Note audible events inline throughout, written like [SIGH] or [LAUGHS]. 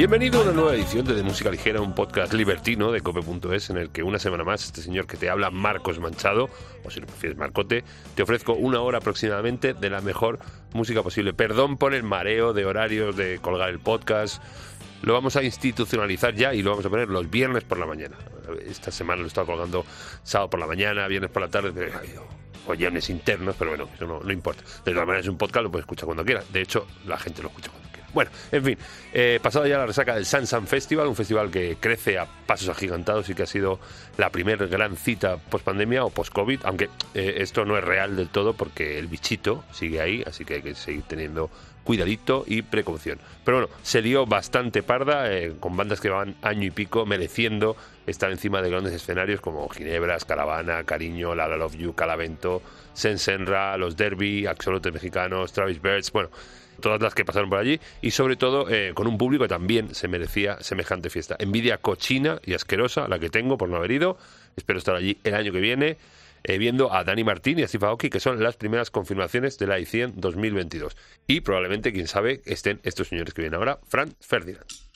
Bienvenido a una nueva edición de, de Música Ligera, un podcast libertino de cope.es en el que una semana más este señor que te habla, Marcos Manchado, o si lo prefieres Marcote, te ofrezco una hora aproximadamente de la mejor música posible. Perdón por el mareo de horarios de colgar el podcast. Lo vamos a institucionalizar ya y lo vamos a poner los viernes por la mañana. Esta semana lo he estado colgando sábado por la mañana, viernes por la tarde. pero, ay, internos, pero bueno, eso no, no importa. De todas maneras, es un podcast, lo puedes escuchar cuando quieras. De hecho, la gente lo escucha cuando. Bueno, en fin, eh, pasado ya la resaca del Sansan Festival, un festival que crece a pasos agigantados y que ha sido la primera gran cita post pandemia o post COVID, aunque eh, esto no es real del todo porque el bichito sigue ahí, así que hay que seguir teniendo cuidadito y precaución. Pero bueno, se lió bastante parda eh, con bandas que van año y pico mereciendo estar encima de grandes escenarios como Ginebras, Caravana, Cariño, La La Love You, Calavento, Sensenra, Los Derby, Axolotes Mexicanos, Travis Birds, bueno, todas las que pasaron por allí y sobre todo eh, con un público que también se merecía semejante fiesta. Envidia cochina y asquerosa la que tengo por no haber ido. Espero estar allí el año que viene. eh, viendo a Dani Martín y a Steve Aoki, que son las primeras confirmaciones de la edición 2022. Y probablemente, quién sabe, estén estos señores que vienen ahora, Fran Ferdinand.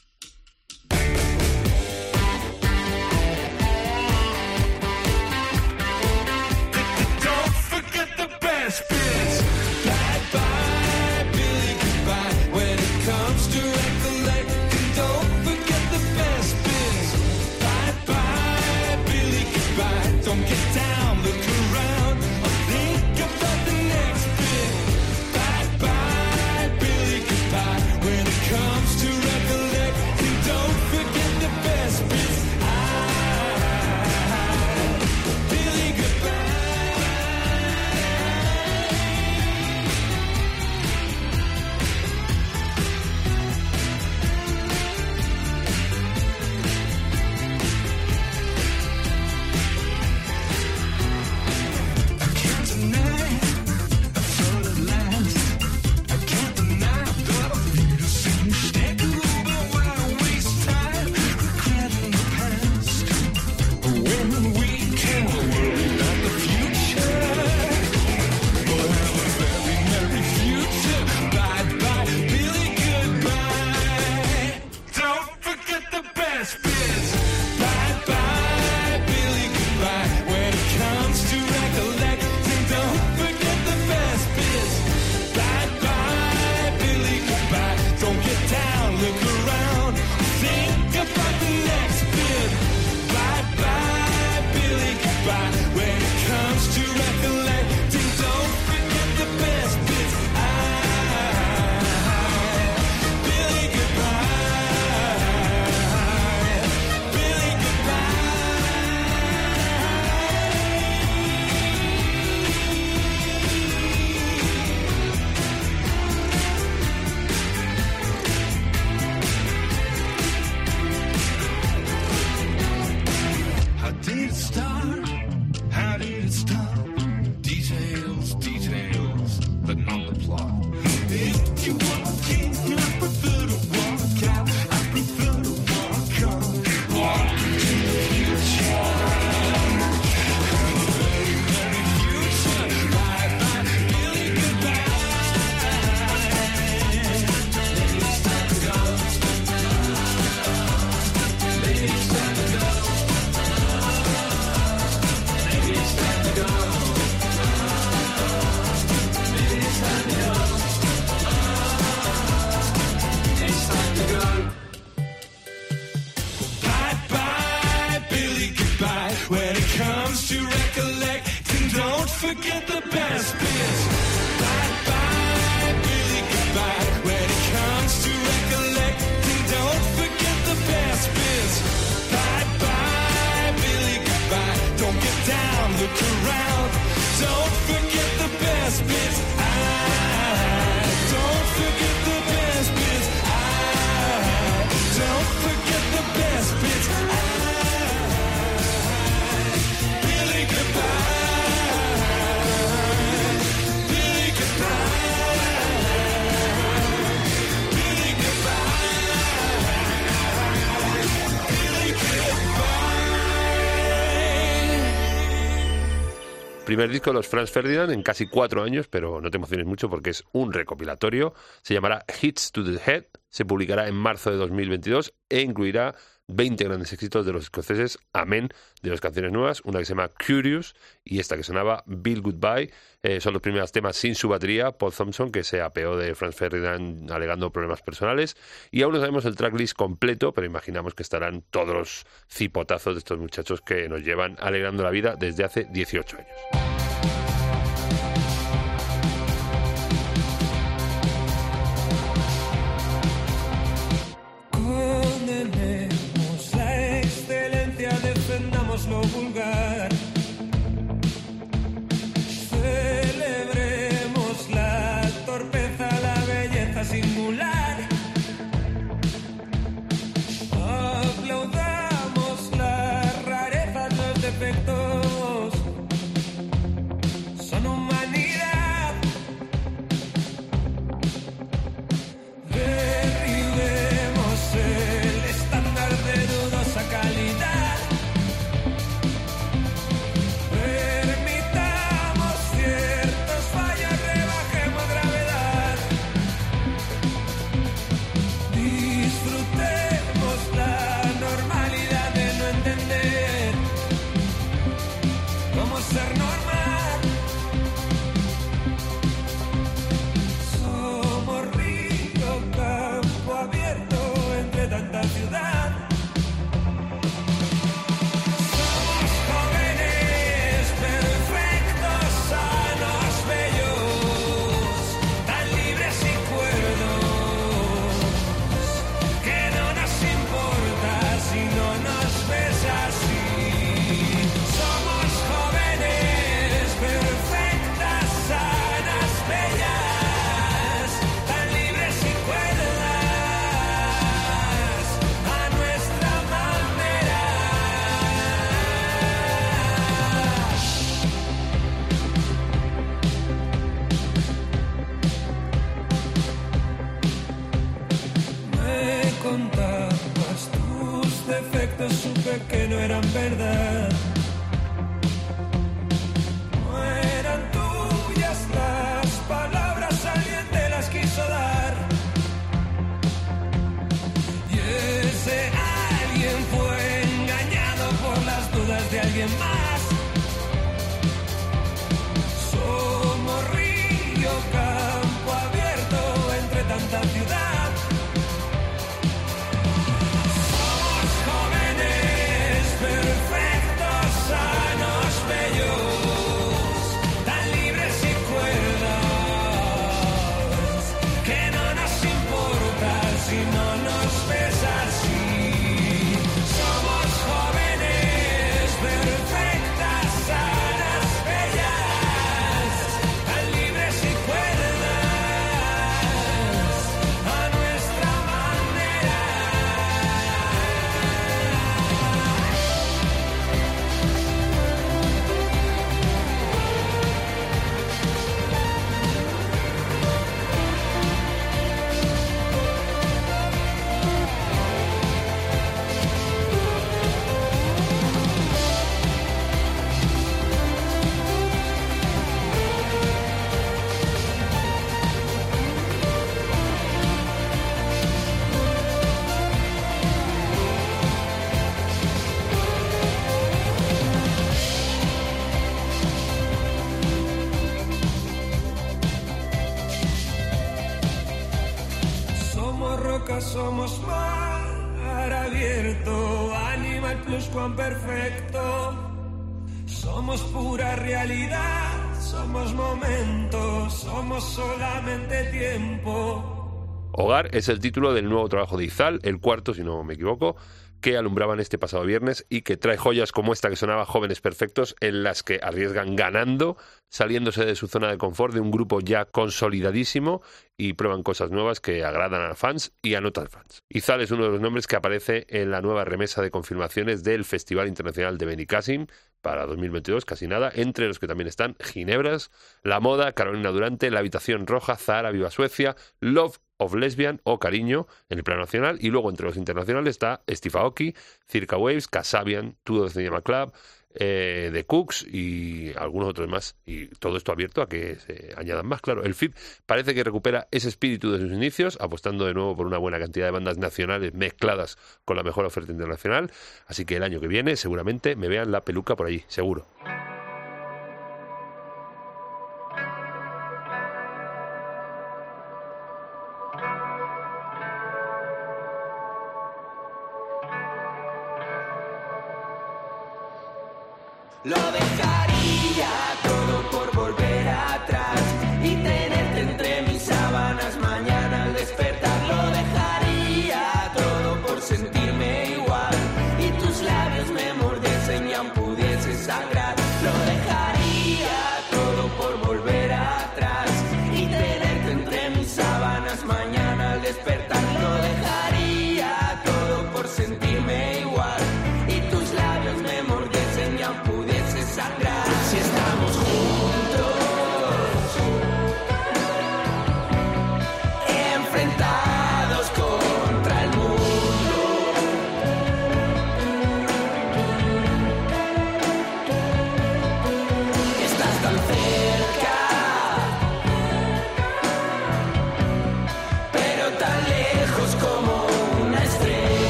Primer disco de los Franz Ferdinand en casi cuatro años, pero no te emociones mucho porque es un recopilatorio. Se llamará Hits to the Head, se publicará en marzo de 2022 e incluirá 20 grandes éxitos de los escoceses, amén, de las canciones nuevas, una que se llama Curious y esta que sonaba Bill Goodbye. Eh, son los primeros temas sin su batería, Paul Thompson, que se apeó de Franz Ferdinand alegando problemas personales. Y aún no sabemos el tracklist completo, pero imaginamos que estarán todos los cipotazos de estos muchachos que nos llevan alegrando la vida desde hace 18 años. Es el título del nuevo trabajo de Izal, el cuarto, si no me equivoco, que alumbraban este pasado viernes y que trae joyas como esta que sonaba Jóvenes Perfectos, en las que arriesgan ganando, saliéndose de su zona de confort de un grupo ya consolidadísimo y prueban cosas nuevas que agradan a fans y a no tan fans. Izal es uno de los nombres que aparece en la nueva remesa de confirmaciones del Festival Internacional de Benicassim para 2022, casi nada, entre los que también están Ginebras, La Moda, Carolina Durante, La Habitación Roja, Zahara, Viva Suecia, Love of Lesbian o Cariño en el plano nacional y luego entre los internacionales está Steve Aoki, Circa Waves, Casabian, Tudor Cinema Club, eh, de Cooks y algunos otros más. Y todo esto abierto a que se añadan más. Claro, el FIP parece que recupera ese espíritu de sus inicios, apostando de nuevo por una buena cantidad de bandas nacionales mezcladas con la mejor oferta internacional. Así que el año que viene seguramente me vean la peluca por allí, seguro.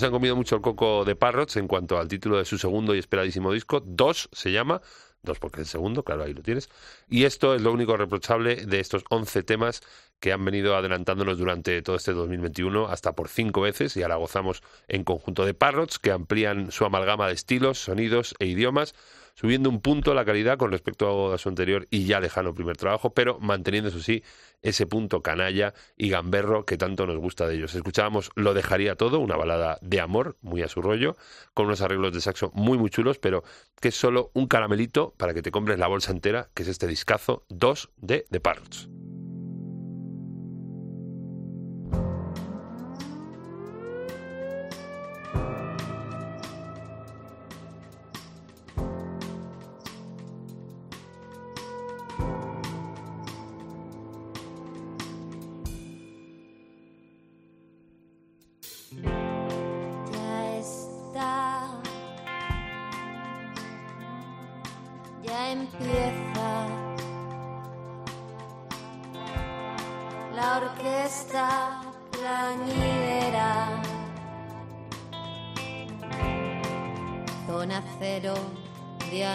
Se han comido mucho el coco de Parrots en cuanto al título de su segundo y esperadísimo disco. Dos se llama. Dos porque es el segundo, claro, ahí lo tienes. Y esto es lo único reprochable de estos 11 temas que han venido adelantándonos durante todo este 2021 hasta por cinco veces y ahora gozamos en conjunto de Parrots que amplían su amalgama de estilos, sonidos e idiomas subiendo un punto la calidad con respecto a su anterior y ya lejano primer trabajo, pero manteniendo, eso sí, ese punto canalla y gamberro que tanto nos gusta de ellos. Escuchábamos Lo dejaría todo, una balada de amor, muy a su rollo, con unos arreglos de saxo muy, muy chulos, pero que es solo un caramelito para que te compres la bolsa entera, que es este discazo 2 de The Parrots. Empieza. La orquesta plañidera. Zona cero de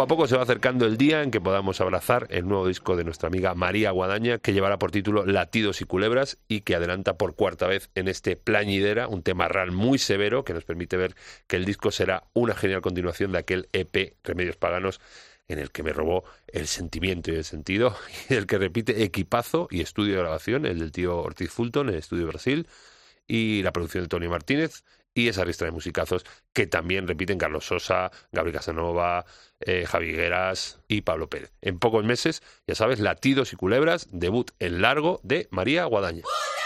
A poco se va acercando el día en que podamos abrazar el nuevo disco de nuestra amiga María Guadaña, que llevará por título Latidos y Culebras y que adelanta por cuarta vez en este Plañidera, un tema real muy severo que nos permite ver que el disco será una genial continuación de aquel EP Remedios Paganos en el que me robó el sentimiento y el sentido, [LAUGHS] y el que repite equipazo y estudio de grabación, el del tío Ortiz Fulton en el Estudio Brasil, y la producción de Tony Martínez, y esa lista de musicazos que también repiten Carlos Sosa, Gabriel Casanova, eh, Javi Gueras y Pablo Pérez. En pocos meses, ya sabes, Latidos y Culebras, debut en largo de María Guadaña. Vale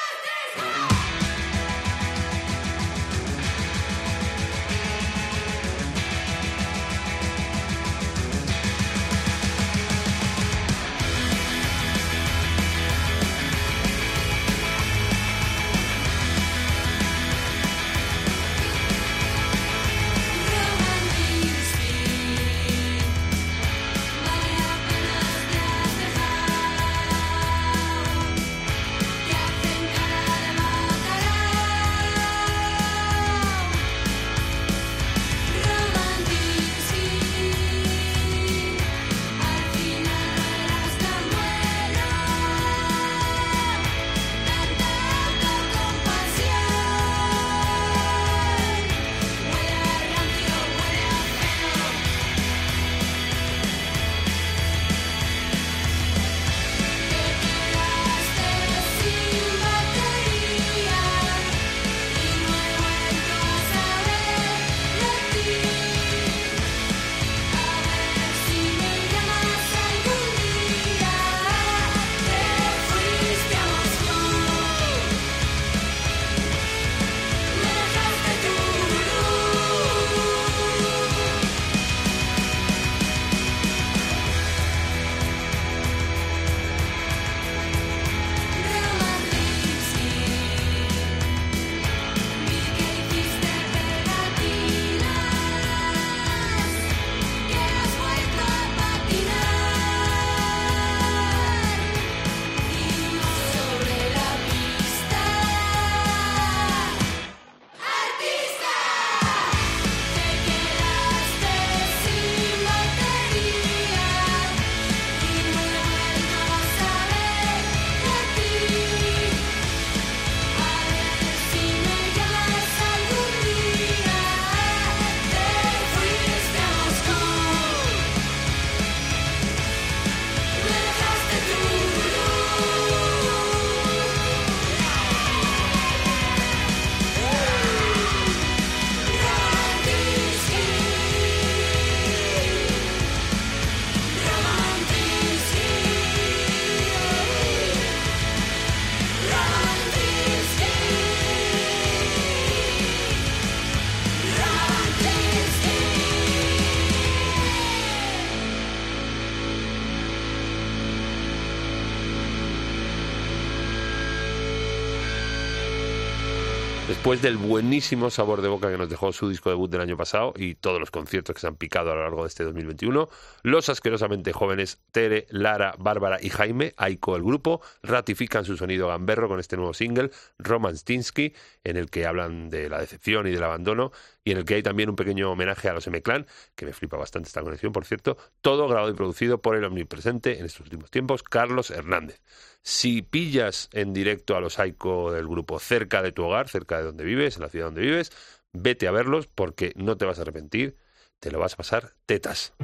Después del buenísimo sabor de boca que nos dejó su disco debut del año pasado y todos los conciertos que se han picado a lo largo de este 2021, los asquerosamente jóvenes Tere, Lara, Bárbara y Jaime, Aiko el grupo, ratifican su sonido gamberro con este nuevo single, Romanstinsky, en el que hablan de la decepción y del abandono y en el que hay también un pequeño homenaje a los M-Clan, que me flipa bastante esta conexión, por cierto, todo grabado y producido por el omnipresente en estos últimos tiempos, Carlos Hernández. Si pillas en directo a los Aiko del grupo cerca de tu hogar, cerca de donde vives, en la ciudad donde vives, vete a verlos porque no te vas a arrepentir, te lo vas a pasar tetas.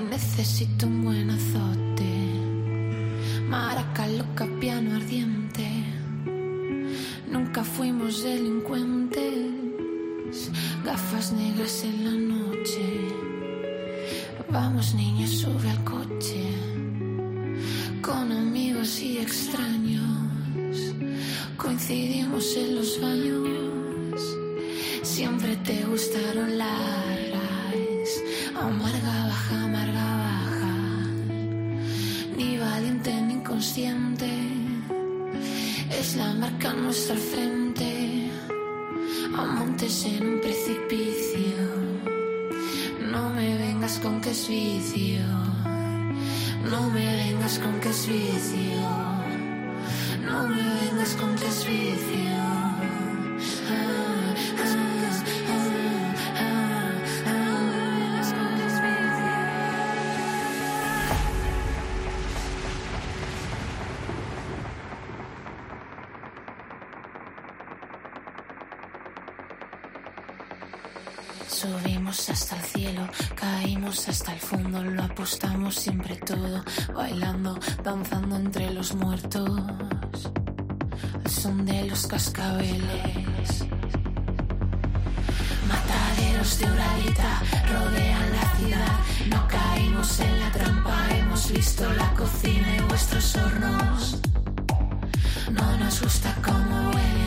Necesito un buen azote. Maraca loca, piano ardiente. Nunca fuimos delincuentes. Gafas negras en la noche. Vamos niña, sube al coche con amigos y extraños. Coincidimos en los baños. Siempre te gustaron largas. Amarga baja, amarga baja. Ni valiente ni inconsciente. Es la marca nuestra frente. Amantes en un precipicio. No me vengas con que es vicio. No me vengas con que es vicio. No me vengas con que es vicio. Ah, Subimos hasta el cielo, caímos hasta el fondo, lo apostamos siempre todo, bailando, danzando entre los muertos, al son de los cascabeles. Mataderos de Uralita rodean la ciudad, no caímos en la trampa, hemos visto la cocina y vuestros hornos. No nos gusta cómo huelen.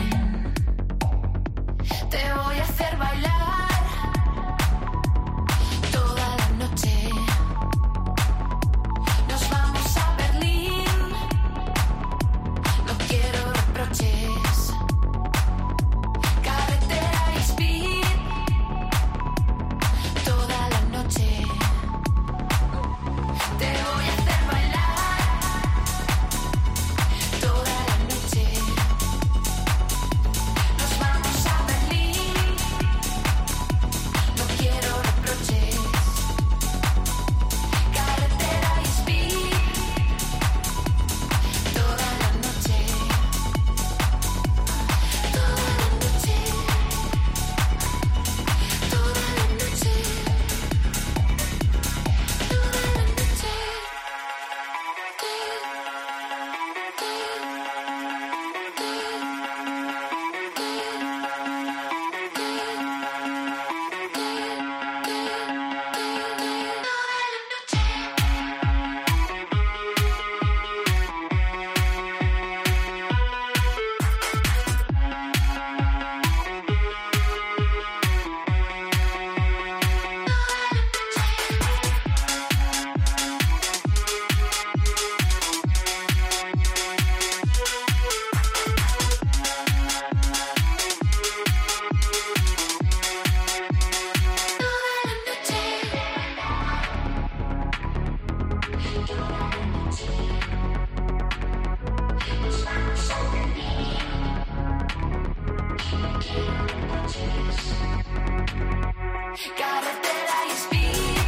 Gotta feel how you speak.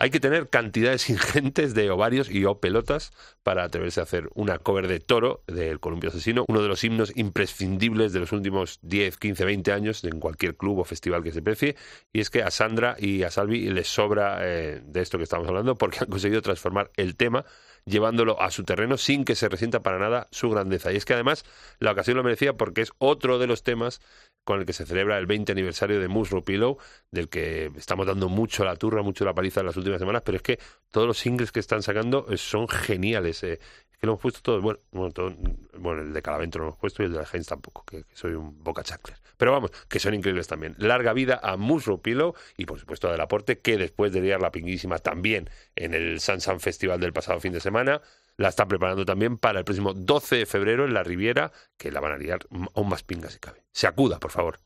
Hay que tener cantidades [LAUGHS] ingentes de ovarios y o pelotas para atreverse a hacer una cover de Toro del Columpio Asesino, uno de los himnos imprescindibles de los últimos 10, 15, 20 años en cualquier club o festival que se precie. Y es que a Sandra y a Salvi les sobra eh, de esto que estamos hablando porque han conseguido transformar el tema llevándolo a su terreno sin que se resienta para nada su grandeza. Y es que además la ocasión lo merecía porque es otro de los temas con el que se celebra el 20 aniversario de Musro Pillow, del que estamos dando mucho la turra, mucho la paliza en las últimas semanas, pero es que todos los singles que están sacando eh, son geniales. eh. Es que lo hemos puesto todos, bueno, bueno, bueno, el de Calavento lo hemos puesto y el de la Heinz tampoco, que, que soy un boca chacler. Pero vamos, que son increíbles también. Larga vida a Musro Pillow y por supuesto a Del Aporte, que después de liar la pinguísima también en el San San Festival del pasado fin de semana, la está preparando también para el próximo 12 de febrero en la Riviera, que la van a liar aún más pinga si cabe. Se acuda, por favor.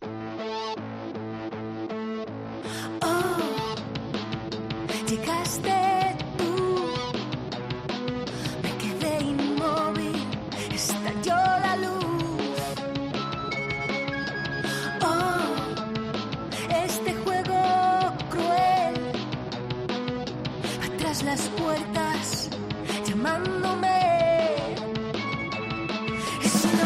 Es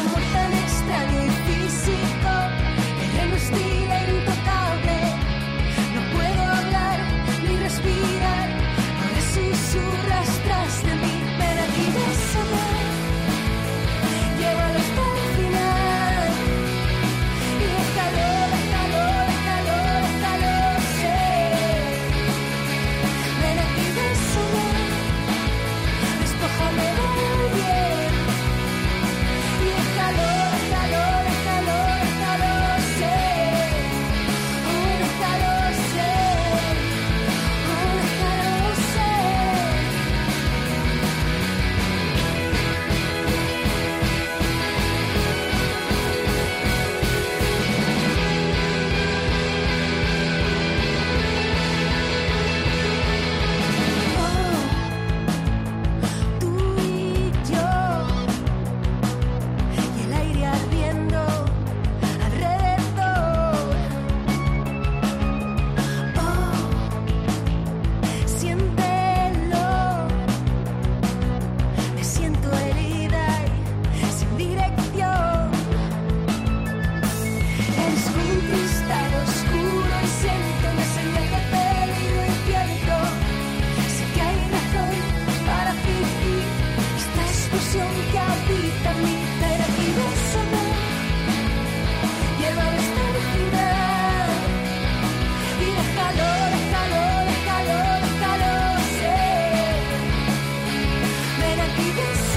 Yes.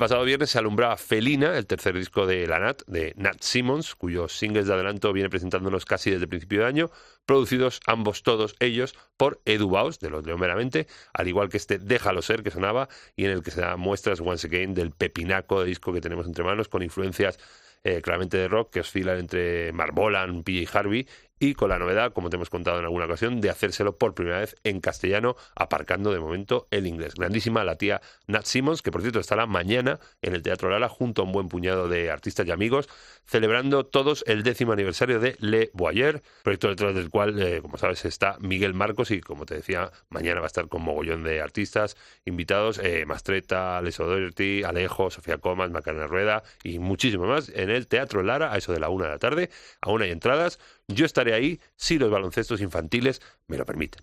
Pasado viernes se alumbraba Felina, el tercer disco de la Nat, de Nat Simmons, cuyos singles de adelanto viene presentándonos casi desde el principio de año, producidos ambos todos ellos por Edu Baus, de los Leo Meramente, al igual que este Déjalo Ser que sonaba y en el que se dan muestras once again del pepinaco de disco que tenemos entre manos con influencias eh, claramente de rock que oscilan entre Marbolan, PJ Harvey y con la novedad, como te hemos contado en alguna ocasión, de hacérselo por primera vez en castellano, aparcando de momento el inglés. Grandísima la tía Nat Simmons, que por cierto estará mañana en el Teatro Lala junto a un buen puñado de artistas y amigos, celebrando todos el décimo aniversario de Le Boyer, proyecto detrás del cual, eh, como sabes, está Miguel Marcos y, como te decía, mañana va a estar con mogollón de artistas invitados, eh, Mastreta, Les O'Doherty, Alejo, Sofía Comas, Macarena Rueda y muchísimo más en el Teatro Lara a eso de la una de la tarde. Aún hay entradas. Yo estaré ahí si los baloncestos infantiles me lo permiten.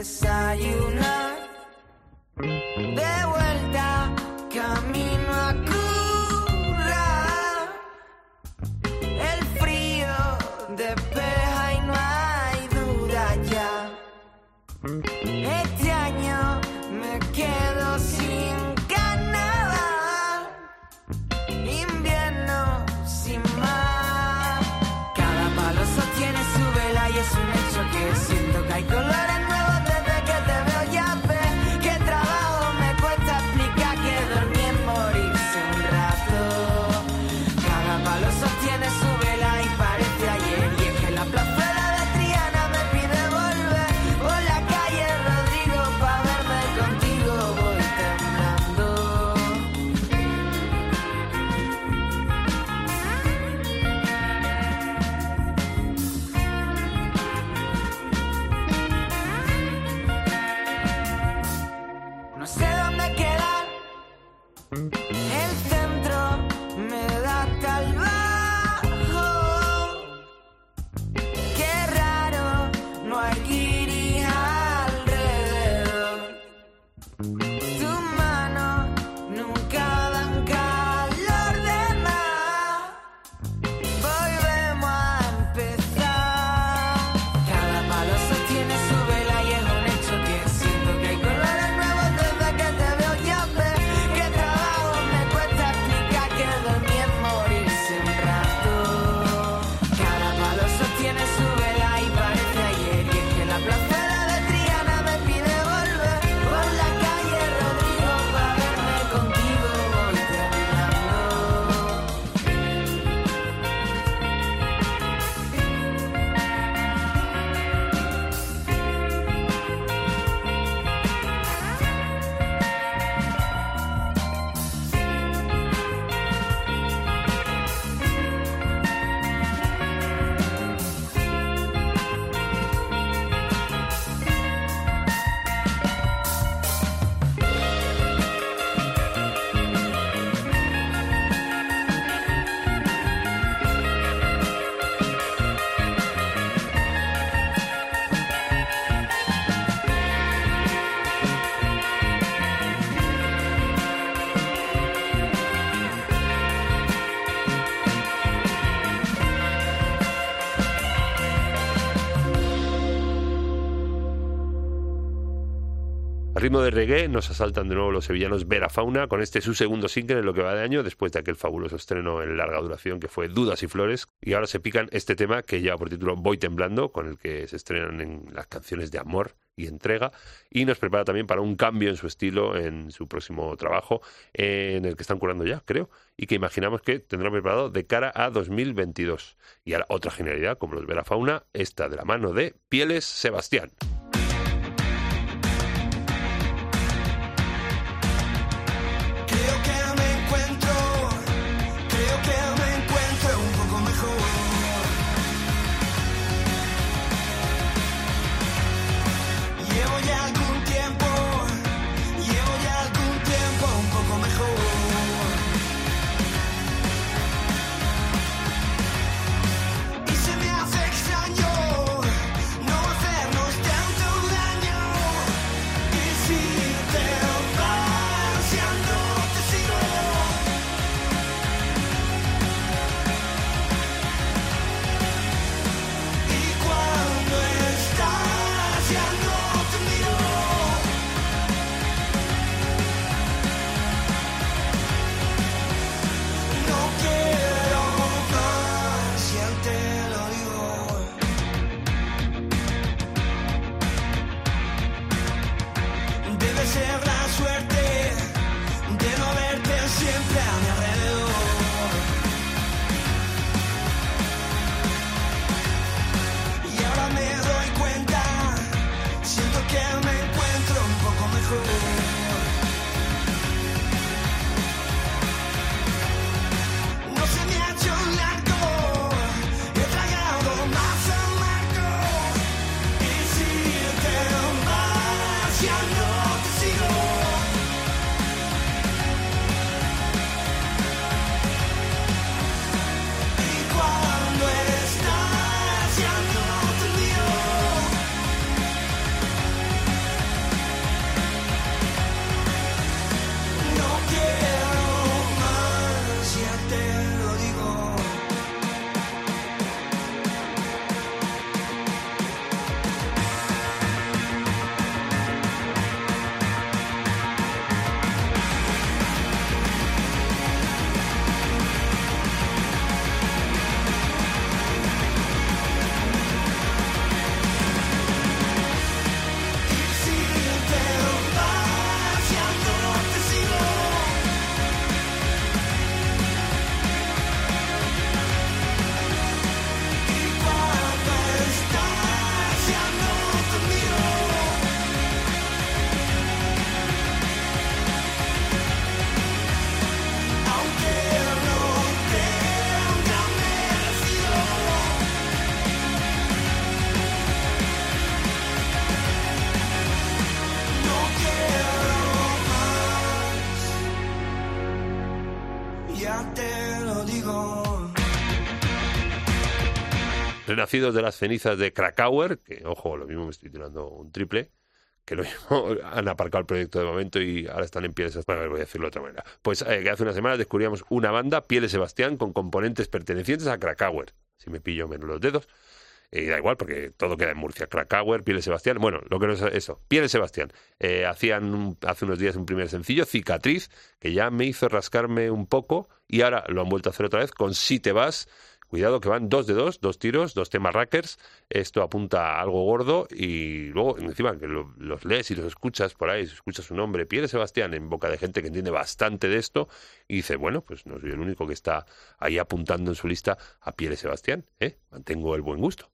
desayunar. De vuelta, camino a curar. El frío de peja y no hay duda ya. Ritmo de reggae nos asaltan de nuevo los sevillanos Vera Fauna con este su segundo single en lo que va de año después de aquel fabuloso estreno en larga duración que fue Dudas y Flores. Y ahora se pican este tema que lleva por título Voy temblando con el que se estrenan en las canciones de amor y entrega. Y nos prepara también para un cambio en su estilo en su próximo trabajo en el que están curando ya creo y que imaginamos que tendrán preparado de cara a 2022 y ahora otra genialidad como los Vera Fauna esta de la mano de Pieles Sebastián De las cenizas de Krakauer, que ojo, lo mismo me estoy tirando un triple, que lo [LAUGHS] mismo han aparcado el proyecto de momento y ahora están en Pieles Bueno, voy a decirlo de otra manera. Pues eh, hace unas semanas descubríamos una banda, Pieles Sebastián, con componentes pertenecientes a Krakauer. Si me pillo menos los dedos. Y da igual, porque todo queda en Murcia. Krakauer, Pieles Sebastián. Bueno, lo que no es eso. Pieles Sebastián. Eh, hacían hace unos días un primer sencillo, Cicatriz, que ya me hizo rascarme un poco y ahora lo han vuelto a hacer otra vez con Si te vas. Cuidado que van dos de dos, dos tiros, dos temas rackers. Esto apunta a algo gordo y luego encima que lo- los lees y los escuchas por ahí, escuchas su nombre, Pieles Sebastián, en boca de gente que entiende bastante de esto y dice, bueno, pues no soy el único que está ahí apuntando en su lista a Pieles Sebastián, ¿eh? Mantengo el buen gusto.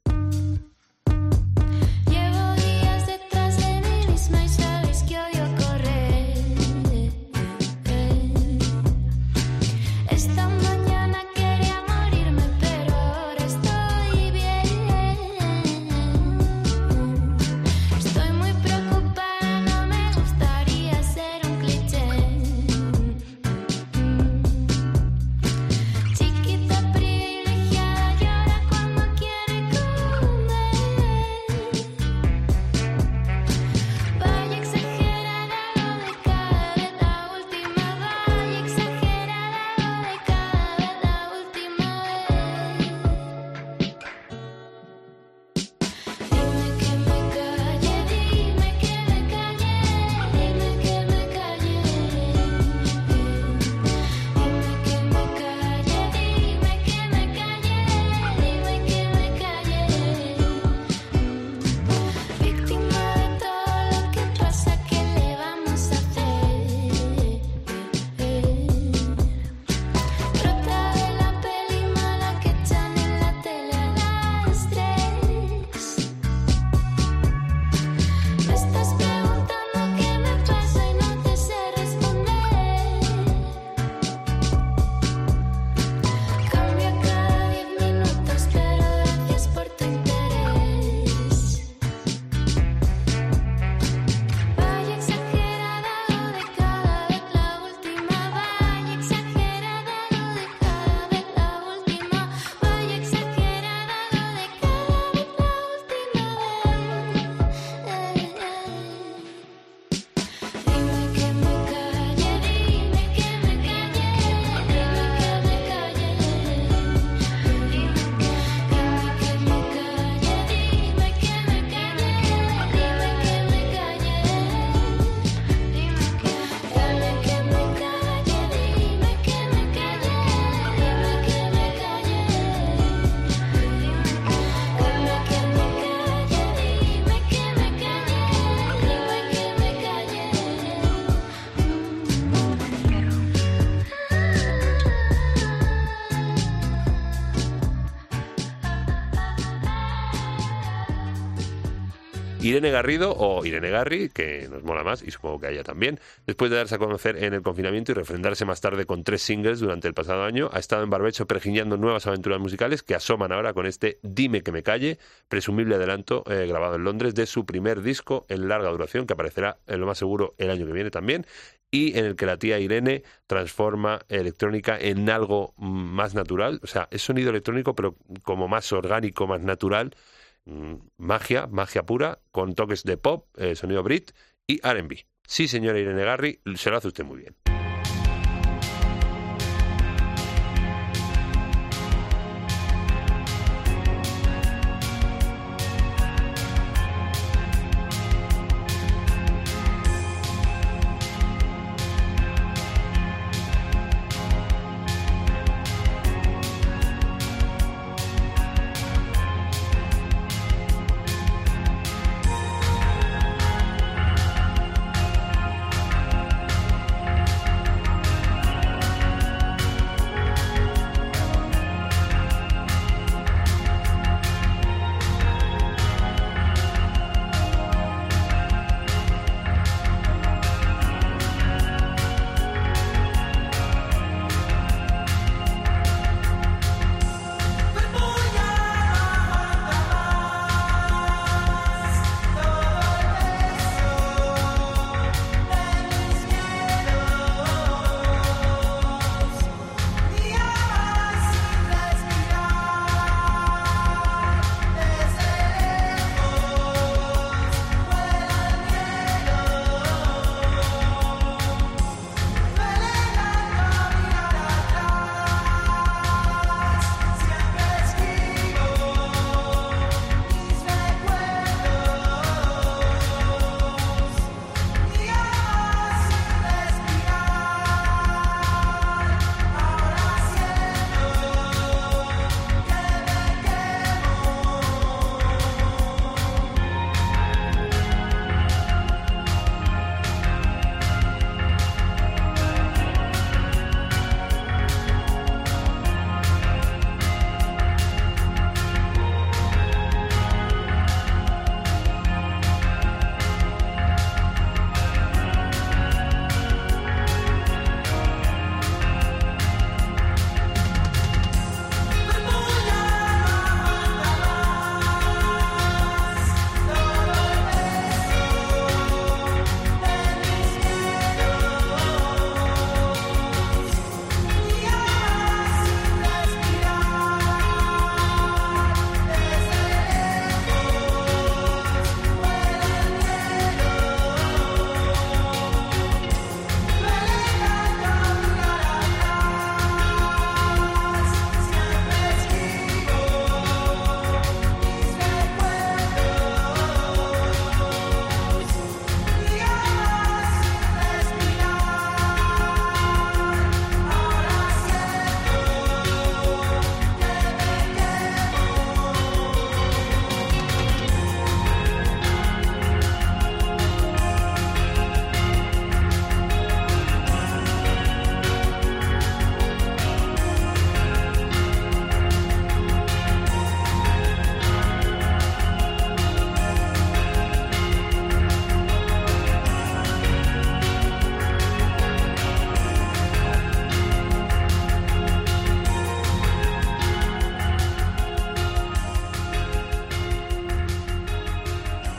Irene Garrido o Irene Garri, que nos mola más y supongo que a ella también, después de darse a conocer en el confinamiento y refrendarse más tarde con tres singles durante el pasado año, ha estado en barbecho pergiñando nuevas aventuras musicales que asoman ahora con este Dime que me calle, presumible adelanto eh, grabado en Londres de su primer disco en larga duración que aparecerá en lo más seguro el año que viene también y en el que la tía Irene transforma electrónica en algo mm, más natural, o sea, es sonido electrónico pero como más orgánico, más natural magia, magia pura, con toques de pop, eh, sonido Brit y RB. Sí, señora Irene Garri, se lo hace usted muy bien.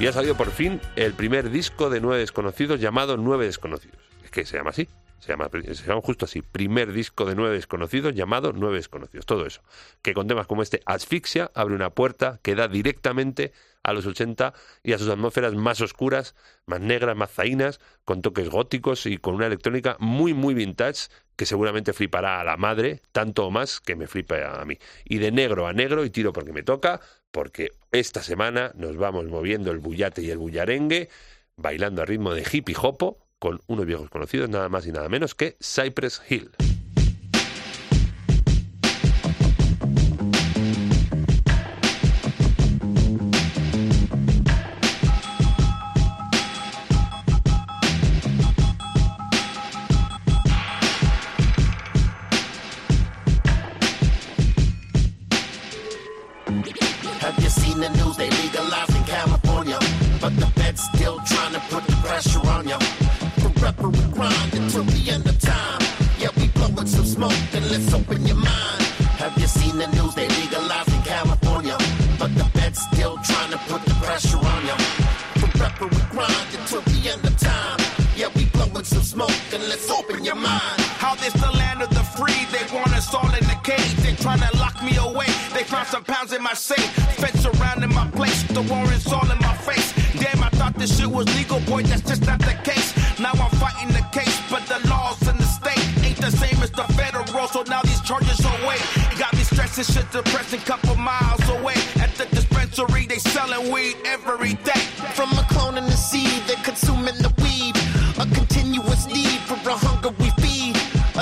Y ha salido por fin el primer disco de Nueve Desconocidos llamado Nueve Desconocidos. Es que se llama así. Se llama, se llama justo así, primer disco de nueve desconocidos llamado Nueve desconocidos. Todo eso. Que con temas como este, Asfixia, abre una puerta que da directamente a los 80 y a sus atmósferas más oscuras, más negras, más zainas, con toques góticos y con una electrónica muy, muy vintage que seguramente flipará a la madre, tanto o más que me flipa a mí. Y de negro a negro, y tiro porque me toca, porque esta semana nos vamos moviendo el bullate y el bullarengue, bailando a ritmo de hippie hopo, con unos viejos conocidos, nada más y nada menos que Cypress Hill.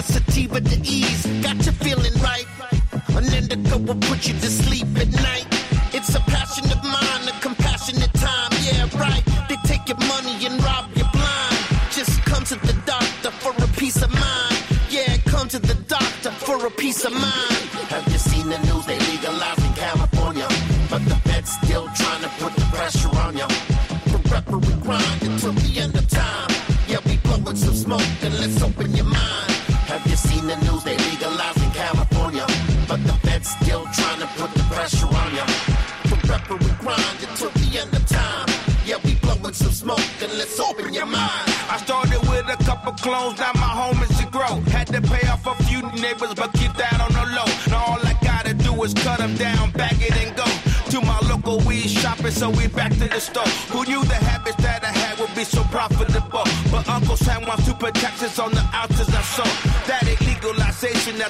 Sativa to ease, got you feeling right. An indica will put you to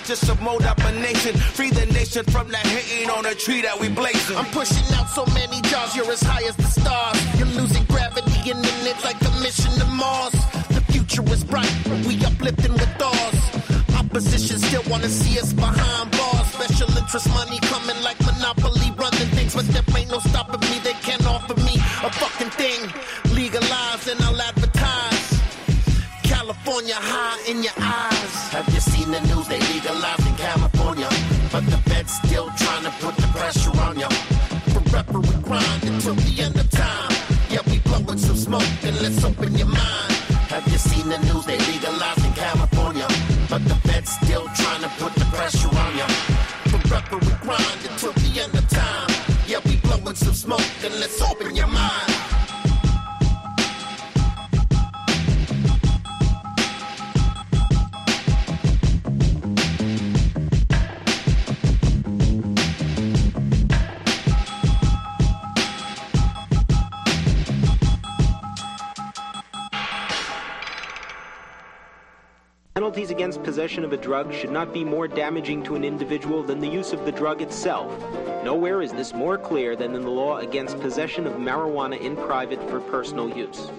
a mode up a nation. Free the nation from that hating on a tree that we blazing. I'm pushing out so many jars, you're as high as the stars. You're losing gravity and then it's like a mission to Mars. The future is bright, we uplifting with ours. Opposition still wanna see us behind bars. Special interest money coming like Monopoly, let's open of a drug should not be more damaging to an individual than the use of the drug itself. Nowhere is this more clear than in the law against possession of marijuana in private for personal use.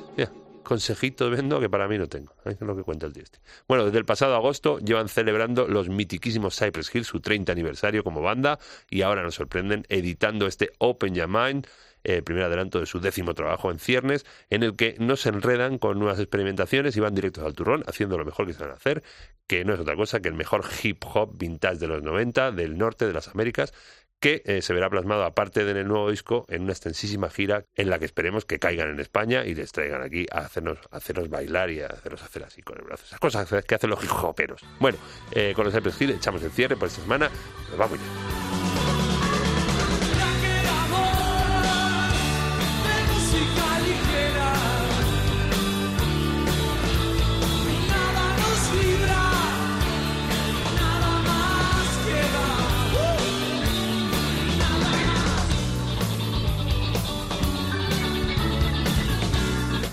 Consejito vendo que para mí no tengo. Es lo que cuenta el tío. Bueno, desde el pasado agosto llevan celebrando los mitiquísimos Cypress Hill su 30 aniversario como banda y ahora nos sorprenden editando este Open Your Mind, el primer adelanto de su décimo trabajo en ciernes, en el que no se enredan con nuevas experimentaciones y van directos al turrón, haciendo lo mejor que saben hacer, que no es otra cosa que el mejor hip hop vintage de los 90, del norte de las Américas, que eh, se verá plasmado aparte de en el nuevo disco en una extensísima gira en la que esperemos que caigan en España y les traigan aquí a hacernos, a hacernos bailar y a hacernos hacer así con el brazo. Esas cosas que hacen los hip hoperos. Bueno, eh, con los Cypress echamos el cierre por esta semana. Nos vamos ya.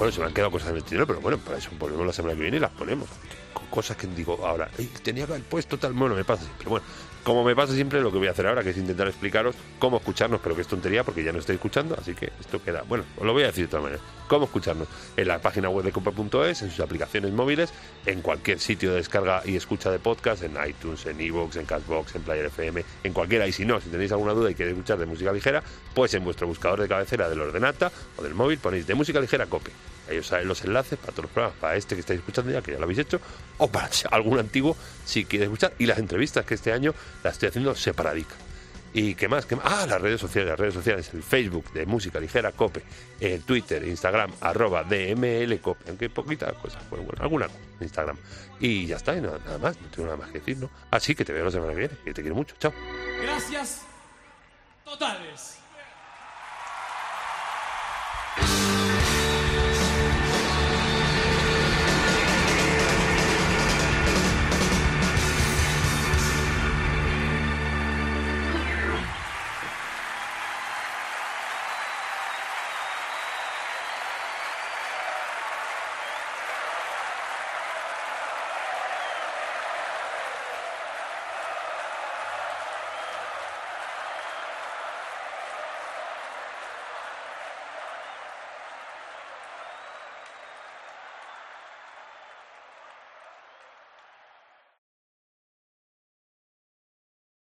Bueno, se me han quedado cosas en el tintero, pero bueno, para eso volvemos la semana que viene y las ponemos. Cosas que digo ahora, "Ey, tenía que haber puesto tal. Bueno, me pasa siempre. Bueno, como me pasa siempre, lo que voy a hacer ahora, que es intentar explicaros cómo escucharnos, pero que es tontería porque ya no estoy escuchando, así que esto queda. Bueno, os lo voy a decir de todas maneras. Cómo escucharnos en la página web de cope.es, en sus aplicaciones móviles, en cualquier sitio de descarga y escucha de podcast, en iTunes, en Evox, en Castbox, en Player FM, en cualquiera. Y si no, si tenéis alguna duda y queréis escuchar de música ligera, pues en vuestro buscador de cabecera del ordenata o del móvil ponéis de música ligera cope. Ahí os salen los enlaces para todos los programas, para este que estáis escuchando ya, que ya lo habéis hecho, o para [LAUGHS] algún antiguo si quieres escuchar. Y las entrevistas que este año las estoy haciendo separadica. ¿Y qué más? ¿Qué más? Ah, las redes sociales, las redes sociales, el Facebook de Música Ligera Cope, el Twitter, Instagram, arroba DML Cope, aunque poquitas cosas, bueno, bueno, alguna Instagram. Y ya está, y nada, nada más, no tengo nada más que decir, ¿no? Así que te veo la semana que viene, que te quiero mucho, chao. Gracias totales.